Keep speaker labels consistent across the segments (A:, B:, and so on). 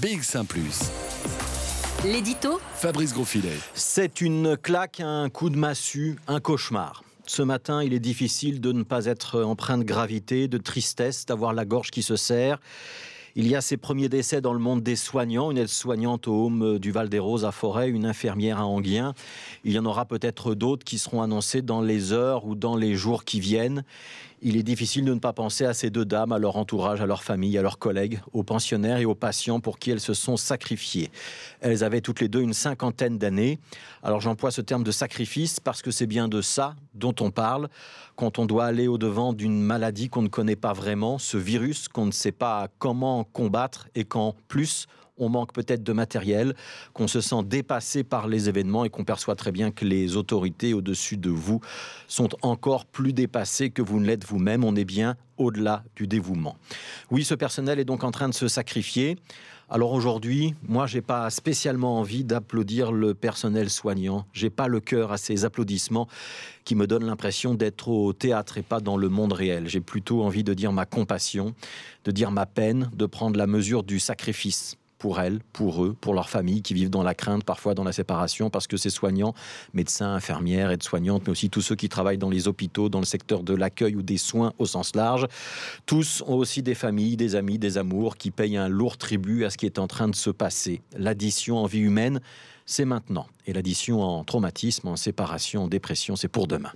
A: BX1 ⁇
B: L'édito
A: Fabrice Grosfilet.
C: C'est une claque, un coup de massue, un cauchemar. Ce matin, il est difficile de ne pas être empreint de gravité, de tristesse, d'avoir la gorge qui se serre. Il y a ces premiers décès dans le monde des soignants, une aide-soignante au Home du Val-des-Roses à Forêt, une infirmière à Anguien. Il y en aura peut-être d'autres qui seront annoncés dans les heures ou dans les jours qui viennent. Il est difficile de ne pas penser à ces deux dames, à leur entourage, à leur famille, à leurs collègues, aux pensionnaires et aux patients pour qui elles se sont sacrifiées. Elles avaient toutes les deux une cinquantaine d'années. Alors j'emploie ce terme de sacrifice parce que c'est bien de ça dont on parle quand on doit aller au-devant d'une maladie qu'on ne connaît pas vraiment, ce virus qu'on ne sait pas comment combattre et qu'en plus on manque peut-être de matériel, qu'on se sent dépassé par les événements et qu'on perçoit très bien que les autorités au-dessus de vous sont encore plus dépassées que vous ne l'êtes vous-même. On est bien au-delà du dévouement. Oui, ce personnel est donc en train de se sacrifier. Alors aujourd'hui, moi, j'ai pas spécialement envie d'applaudir le personnel soignant. J'ai pas le cœur à ces applaudissements qui me donnent l'impression d'être au théâtre et pas dans le monde réel. J'ai plutôt envie de dire ma compassion, de dire ma peine, de prendre la mesure du sacrifice pour elles, pour eux, pour leurs familles qui vivent dans la crainte, parfois dans la séparation, parce que ces soignants, médecins, infirmières, aides-soignantes, mais aussi tous ceux qui travaillent dans les hôpitaux, dans le secteur de l'accueil ou des soins au sens large, tous ont aussi des familles, des amis, des amours qui payent un lourd tribut à ce qui est en train de se passer. L'addition en vie humaine, c'est maintenant. Et l'addition en traumatisme, en séparation, en dépression, c'est pour demain.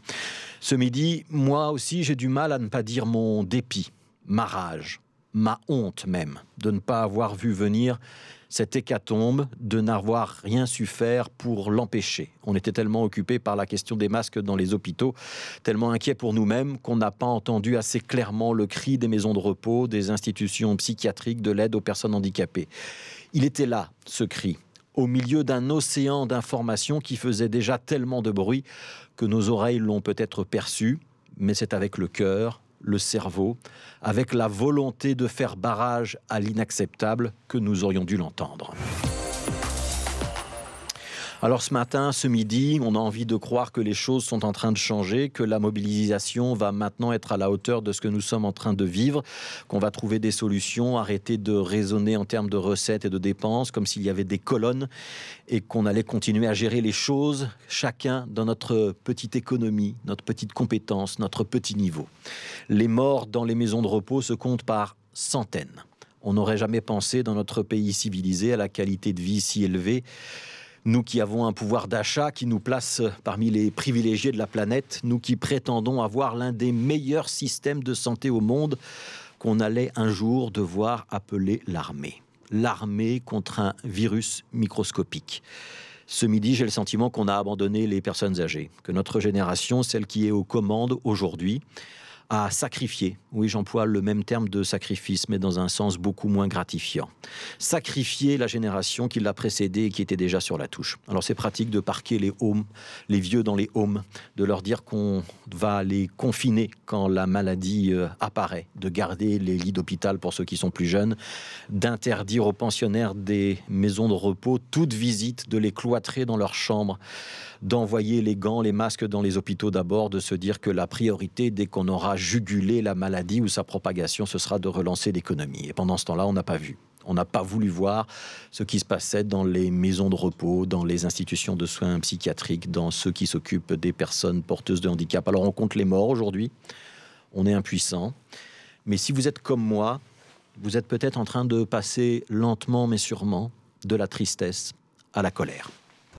C: Ce midi, moi aussi, j'ai du mal à ne pas dire mon dépit, ma rage, ma honte même de ne pas avoir vu venir cette hécatombe, de n'avoir rien su faire pour l'empêcher. On était tellement occupé par la question des masques dans les hôpitaux, tellement inquiet pour nous-mêmes qu'on n'a pas entendu assez clairement le cri des maisons de repos, des institutions psychiatriques, de l'aide aux personnes handicapées. Il était là, ce cri, au milieu d'un océan d'informations qui faisait déjà tellement de bruit que nos oreilles l'ont peut-être perçu, mais c'est avec le cœur, le cerveau, avec la volonté de faire barrage à l'inacceptable que nous aurions dû l'entendre. Alors ce matin, ce midi, on a envie de croire que les choses sont en train de changer, que la mobilisation va maintenant être à la hauteur de ce que nous sommes en train de vivre, qu'on va trouver des solutions, arrêter de raisonner en termes de recettes et de dépenses comme s'il y avait des colonnes et qu'on allait continuer à gérer les choses, chacun dans notre petite économie, notre petite compétence, notre petit niveau. Les morts dans les maisons de repos se comptent par centaines. On n'aurait jamais pensé dans notre pays civilisé à la qualité de vie si élevée nous qui avons un pouvoir d'achat qui nous place parmi les privilégiés de la planète, nous qui prétendons avoir l'un des meilleurs systèmes de santé au monde, qu'on allait un jour devoir appeler l'armée. L'armée contre un virus microscopique. Ce midi, j'ai le sentiment qu'on a abandonné les personnes âgées, que notre génération, celle qui est aux commandes aujourd'hui, à sacrifier. Oui, j'emploie le même terme de sacrifice, mais dans un sens beaucoup moins gratifiant. Sacrifier la génération qui l'a précédée et qui était déjà sur la touche. Alors c'est pratique de parquer les homes, les vieux dans les homes, de leur dire qu'on va les confiner quand la maladie euh, apparaît, de garder les lits d'hôpital pour ceux qui sont plus jeunes, d'interdire aux pensionnaires des maisons de repos toute visite, de les cloîtrer dans leurs chambres, d'envoyer les gants, les masques dans les hôpitaux d'abord, de se dire que la priorité, dès qu'on aura juguler la maladie ou sa propagation, ce sera de relancer l'économie. Et pendant ce temps-là, on n'a pas vu. On n'a pas voulu voir ce qui se passait dans les maisons de repos, dans les institutions de soins psychiatriques, dans ceux qui s'occupent des personnes porteuses de handicap. Alors on compte les morts aujourd'hui, on est impuissant. Mais si vous êtes comme moi, vous êtes peut-être en train de passer lentement mais sûrement de la tristesse à la colère.